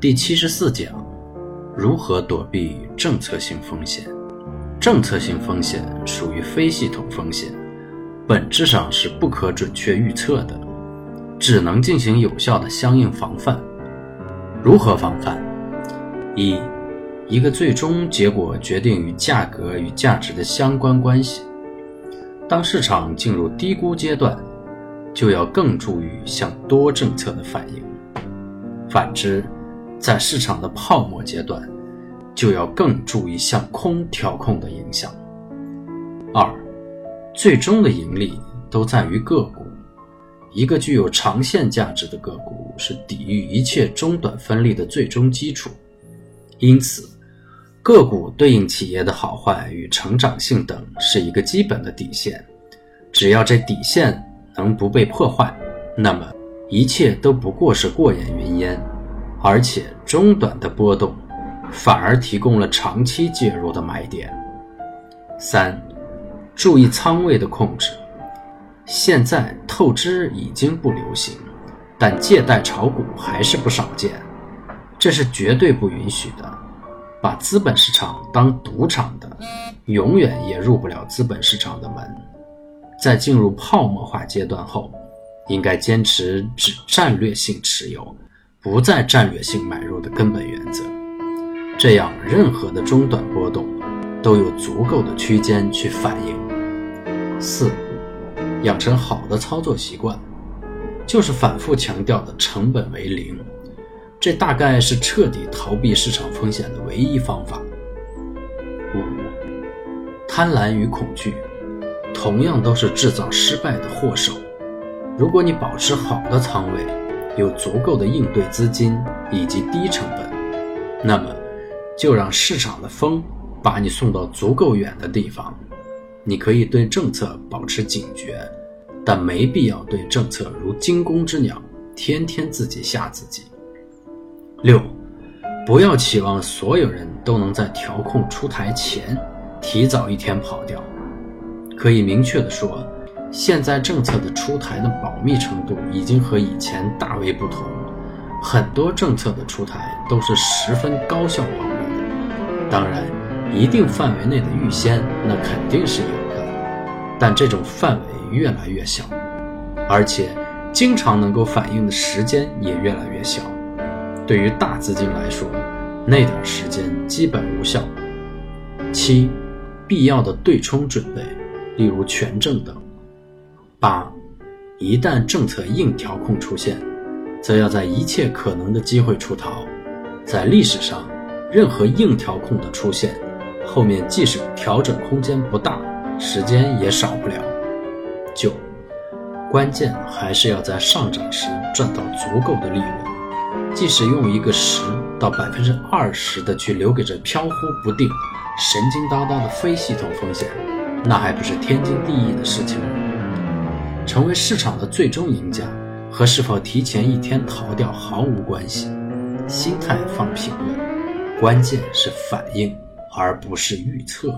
第七十四讲：如何躲避政策性风险？政策性风险属于非系统风险，本质上是不可准确预测的，只能进行有效的相应防范。如何防范？一，一个最终结果决定于价格与价值的相关关系。当市场进入低估阶段，就要更注意向多政策的反应；反之，在市场的泡沫阶段，就要更注意向空调控的影响。二，最终的盈利都在于个股。一个具有长线价值的个股是抵御一切中短分利的最终基础。因此，个股对应企业的好坏与成长性等是一个基本的底线。只要这底线能不被破坏，那么一切都不过是过眼云烟。而且中短的波动，反而提供了长期介入的买点。三，注意仓位的控制。现在透支已经不流行，但借贷炒股还是不少见，这是绝对不允许的。把资本市场当赌场的，永远也入不了资本市场的门。在进入泡沫化阶段后，应该坚持只战略性持有。不再战略性买入的根本原则，这样任何的中短波动都有足够的区间去反应。四，养成好的操作习惯，就是反复强调的成本为零，这大概是彻底逃避市场风险的唯一方法。五，贪婪与恐惧，同样都是制造失败的祸首。如果你保持好的仓位。有足够的应对资金以及低成本，那么就让市场的风把你送到足够远的地方。你可以对政策保持警觉，但没必要对政策如惊弓之鸟，天天自己吓自己。六，不要期望所有人都能在调控出台前提早一天跑掉。可以明确的说。现在政策的出台的保密程度已经和以前大为不同，很多政策的出台都是十分高效保密的。当然，一定范围内的预先那肯定是有的，但这种范围越来越小，而且经常能够反映的时间也越来越小。对于大资金来说，那点时间基本无效。七，必要的对冲准备，例如权证等。八，一旦政策硬调控出现，则要在一切可能的机会出逃。在历史上，任何硬调控的出现，后面即使调整空间不大，时间也少不了。九，关键还是要在上涨时赚到足够的利润，即使用一个十到百分之二十的去留给这飘忽不定、神经叨叨的非系统风险，那还不是天经地义的事情？成为市场的最终赢家，和是否提前一天逃掉毫无关系。心态放平稳，关键是反应，而不是预测。